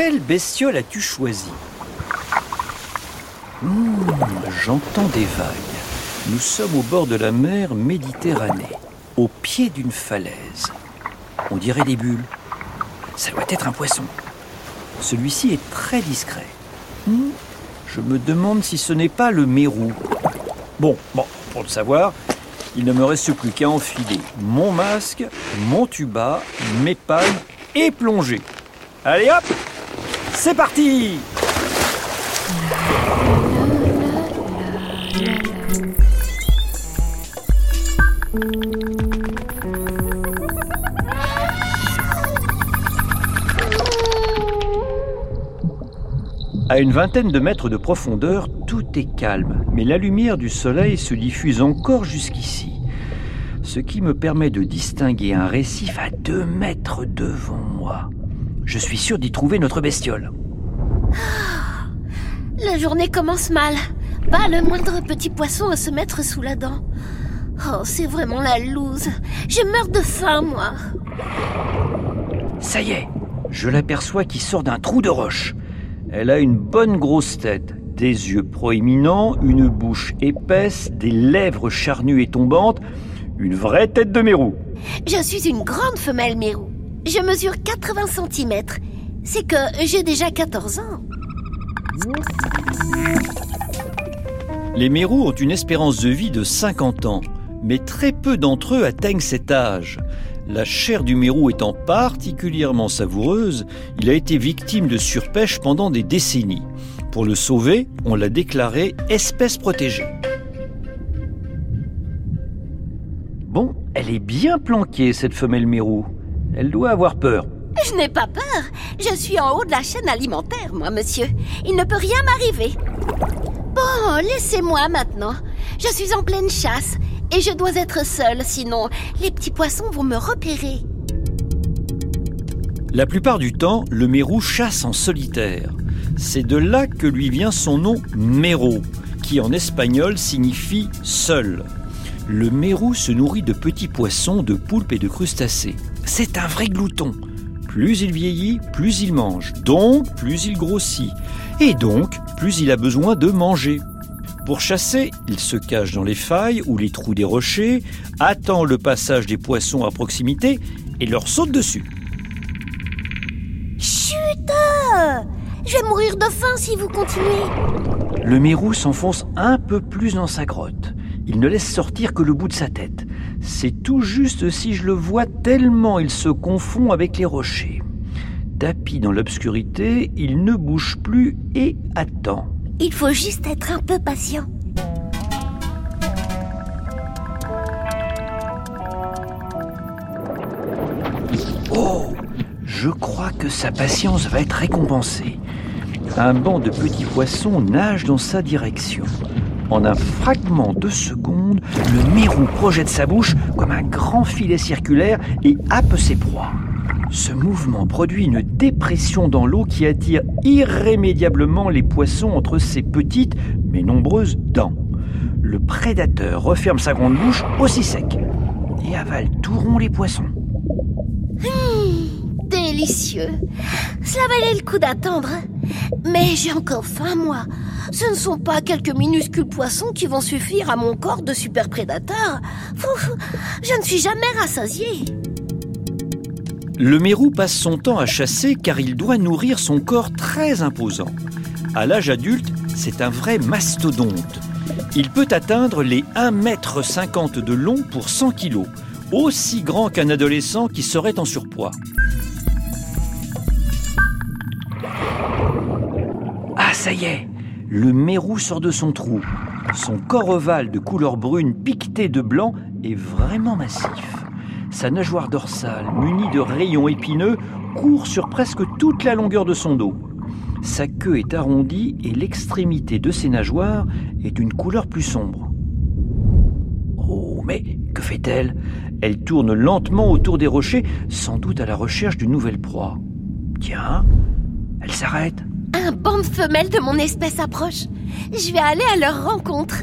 Quelle bestiole as-tu choisi Hmm, J'entends des vagues. Nous sommes au bord de la mer Méditerranée, au pied d'une falaise. On dirait des bulles. Ça doit être un poisson. Celui-ci est très discret. Hmm, Je me demande si ce n'est pas le mérou. Bon, bon, pour le savoir, il ne me reste plus qu'à enfiler mon masque, mon tuba, mes palmes et plonger. Allez hop C'est parti À une vingtaine de mètres de profondeur, tout est calme, mais la lumière du soleil se diffuse encore jusqu'ici, ce qui me permet de distinguer un récif à deux mètres devant moi. Je suis sûr d'y trouver notre bestiole. La journée commence mal. Pas le moindre petit poisson à se mettre sous la dent. Oh, c'est vraiment la loose. Je meurs de faim, moi. Ça y est, je l'aperçois qui sort d'un trou de roche. Elle a une bonne grosse tête, des yeux proéminents, une bouche épaisse, des lèvres charnues et tombantes, une vraie tête de mérou. Je suis une grande femelle mérou. Je mesure 80 cm. C'est que j'ai déjà 14 ans. Les mérous ont une espérance de vie de 50 ans, mais très peu d'entre eux atteignent cet âge. La chair du mérou étant particulièrement savoureuse, il a été victime de surpêche pendant des décennies. Pour le sauver, on l'a déclaré espèce protégée. Bon, elle est bien planquée, cette femelle mérou. Elle doit avoir peur. Je n'ai pas peur. Je suis en haut de la chaîne alimentaire, moi, monsieur. Il ne peut rien m'arriver. Bon, laissez-moi maintenant. Je suis en pleine chasse et je dois être seule, sinon les petits poissons vont me repérer. La plupart du temps, le mérou chasse en solitaire. C'est de là que lui vient son nom méro, qui en espagnol signifie seul. Le mérou se nourrit de petits poissons, de poulpes et de crustacés. C'est un vrai glouton. Plus il vieillit, plus il mange. Donc, plus il grossit. Et donc, plus il a besoin de manger. Pour chasser, il se cache dans les failles ou les trous des rochers, attend le passage des poissons à proximité et leur saute dessus. Chut Je vais mourir de faim si vous continuez. Le mérou s'enfonce un peu plus dans sa grotte. Il ne laisse sortir que le bout de sa tête. C'est tout juste si je le vois tellement il se confond avec les rochers. Tapi dans l'obscurité, il ne bouge plus et attend. Il faut juste être un peu patient. Oh Je crois que sa patience va être récompensée. Un banc de petits poissons nage dans sa direction. En un fragment de seconde, le mérou projette sa bouche comme un grand filet circulaire et happe ses proies. Ce mouvement produit une dépression dans l'eau qui attire irrémédiablement les poissons entre ses petites mais nombreuses dents. Le prédateur referme sa grande bouche aussi sec et avale tout rond les poissons. Mmh, délicieux. Cela valait le coup d'attendre. Mais j'ai encore faim, moi. Ce ne sont pas quelques minuscules poissons qui vont suffire à mon corps de super prédateur. Je ne suis jamais rassasié. Le mérou passe son temps à chasser car il doit nourrir son corps très imposant. À l'âge adulte, c'est un vrai mastodonte. Il peut atteindre les 1,50 m de long pour 100 kg, aussi grand qu'un adolescent qui serait en surpoids. Ah, ça y est, le mérou sort de son trou. Son corps ovale de couleur brune piqueté de blanc est vraiment massif. Sa nageoire dorsale, munie de rayons épineux, court sur presque toute la longueur de son dos. Sa queue est arrondie et l'extrémité de ses nageoires est d'une couleur plus sombre. Oh, mais que fait-elle? Elle tourne lentement autour des rochers, sans doute à la recherche d'une nouvelle proie. Tiens, elle s'arrête. Un banc de femelles de mon espèce approche. Je vais aller à leur rencontre.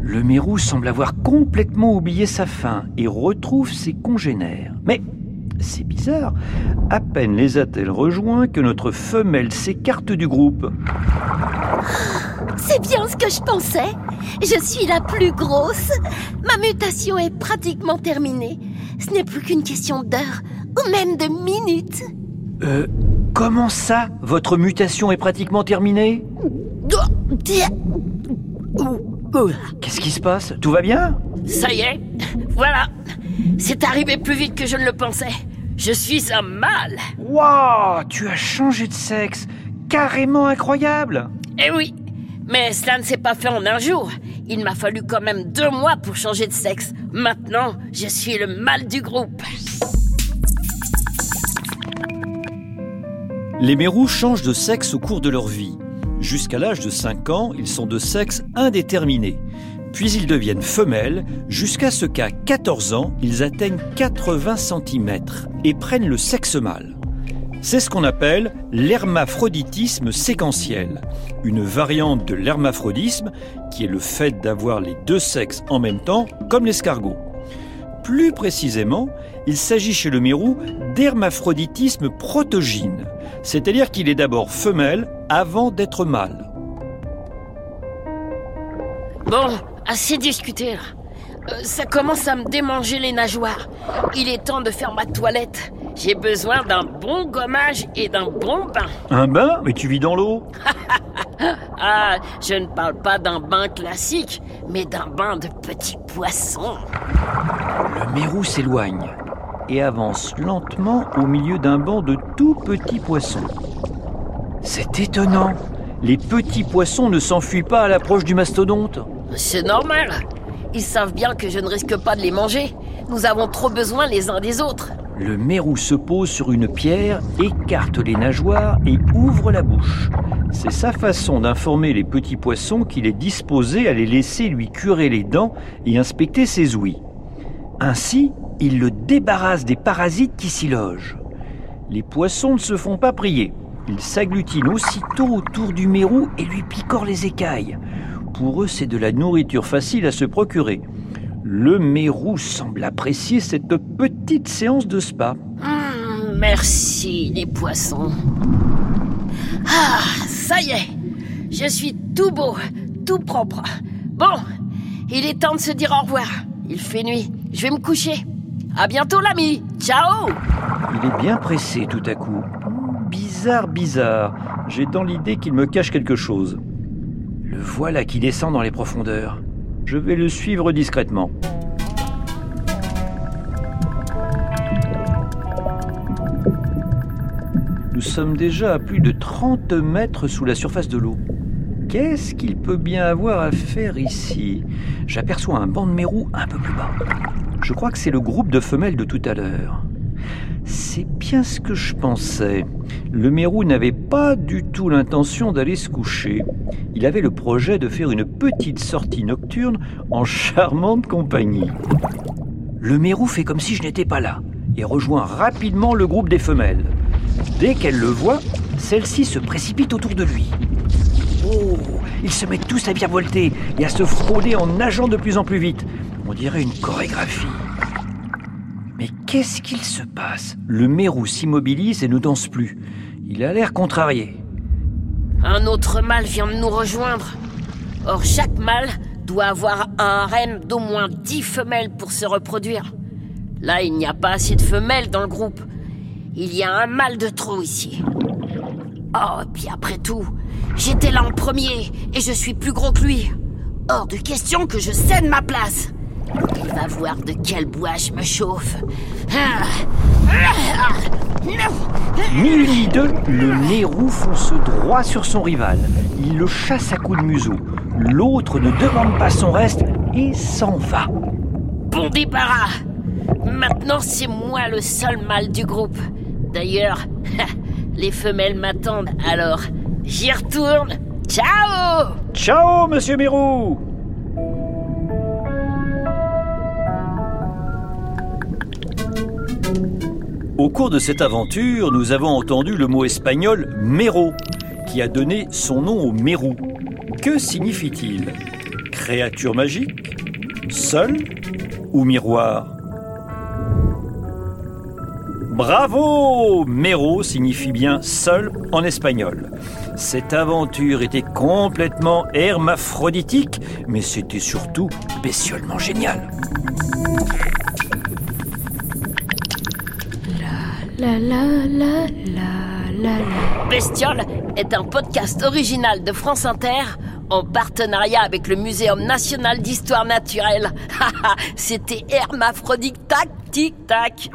Le mérou semble avoir complètement oublié sa faim et retrouve ses congénères. Mais C'est bizarre. À peine les a-t-elle rejoints que notre femelle s'écarte du groupe. C'est bien ce que je pensais. Je suis la plus grosse. Ma mutation est pratiquement terminée. Ce n'est plus qu'une question d'heures ou même de minutes. Euh, comment ça Votre mutation est pratiquement terminée Qu'est-ce qui se passe? Tout va bien? Ça y est, voilà. C'est arrivé plus vite que je ne le pensais. Je suis un mâle. Waouh Tu as changé de sexe Carrément incroyable Eh oui, mais cela ne s'est pas fait en un jour. Il m'a fallu quand même deux mois pour changer de sexe. Maintenant, je suis le mâle du groupe. Les mérous changent de sexe au cours de leur vie. Jusqu'à l'âge de 5 ans, ils sont de sexe indéterminé. Puis ils deviennent femelles jusqu'à ce qu'à 14 ans, ils atteignent 80 cm et prennent le sexe mâle. C'est ce qu'on appelle l'hermaphroditisme séquentiel, une variante de l'hermaphrodisme qui est le fait d'avoir les deux sexes en même temps, comme l'escargot. Plus précisément, il s'agit chez le mérou d'hermaphroditisme protogyne, c'est-à-dire qu'il est d'abord femelle avant d'être mâle. Bon, assez discuté. là. Euh, ça commence à me démanger les nageoires. Il est temps de faire ma toilette. J'ai besoin d'un bon gommage et d'un bon bain. Un bain? Mais tu vis dans l'eau Ah, je ne parle pas d'un bain classique, mais d'un bain de petits poissons. Le mérou s'éloigne et avance lentement au milieu d'un banc de tout petits poissons. C'est étonnant. Les petits poissons ne s'enfuient pas à l'approche du mastodonte. C'est normal. Ils savent bien que je ne risque pas de les manger. Nous avons trop besoin les uns des autres. Le mérou se pose sur une pierre, écarte les nageoires et ouvre la bouche. C'est sa façon d'informer les petits poissons qu'il est disposé à les laisser lui curer les dents et inspecter ses ouïes. Ainsi, il le débarrasse des parasites qui s'y logent. Les poissons ne se font pas prier. Ils s'agglutinent aussitôt autour du mérou et lui picorent les écailles. Pour eux, c'est de la nourriture facile à se procurer. Le mérou semble apprécier cette petite séance de spa. Hum, merci les poissons. Ah, ça y est. Je suis tout beau, tout propre. Bon, il est temps de se dire au revoir. Il fait nuit. Je vais me coucher. À bientôt l'ami. Ciao. Il est bien pressé tout à coup. Bizarre, bizarre. J'ai dans l'idée qu'il me cache quelque chose. Le voilà qui descend dans les profondeurs. Je vais le suivre discrètement. Nous sommes déjà à plus de 30 mètres sous la surface de l'eau. Qu'est-ce qu'il peut bien avoir à faire ici? J'aperçois un banc de mérous un peu plus bas. Je crois que c'est le groupe de femelles de tout à l'heure. C'est bien ce que je pensais. Le mérou n'avait pas du tout l'intention d'aller se coucher. Il avait le projet de faire une petite sortie nocturne en charmante compagnie. Le mérou fait comme si je n'étais pas là et rejoint rapidement le groupe des femelles. Dès qu'elle le voit, celle-ci se précipite autour de lui. Oh, ils se mettent tous à virevolter et à se frôler en nageant de plus en plus vite. On dirait une chorégraphie. Mais qu'est-ce qu'il se passe? Le mérou s'immobilise et ne danse plus. Il a l'air contrarié. Un autre mâle vient de nous rejoindre. Or, chaque mâle doit avoir un harem d'au moins 10 femelles pour se reproduire. Là, il n'y a pas assez de femelles dans le groupe. Il y a un mâle de trop ici. Oh, et puis après tout, j'étais là en premier et je suis plus gros que lui. Hors de question que je cède ma place. Il va voir de quel bois je me chauffe. Ni deux, le mérou fonce droit sur son rival. Il le chasse à coups de museau. L'autre ne demande pas son reste et s'en va. Bon débarras. Maintenant, c'est moi le seul mâle du groupe. D'ailleurs, les femelles m'attendent. Alors, j'y retourne. Ciao. Ciao, monsieur Mérou Au cours de cette aventure, nous avons entendu le mot espagnol mero, qui a donné son nom au mérou. Que signifie-t-il? Créature magique? Seul Ou miroir? Bravo Mero signifie bien seul en espagnol. Cette aventure était complètement hermaphroditique, mais c'était surtout bestiolement génial. La la la la la la. Bestiole est un podcast original de France Inter en partenariat avec le Muséum national d'histoire naturelle. C'était hermaphrodite tac tic tac.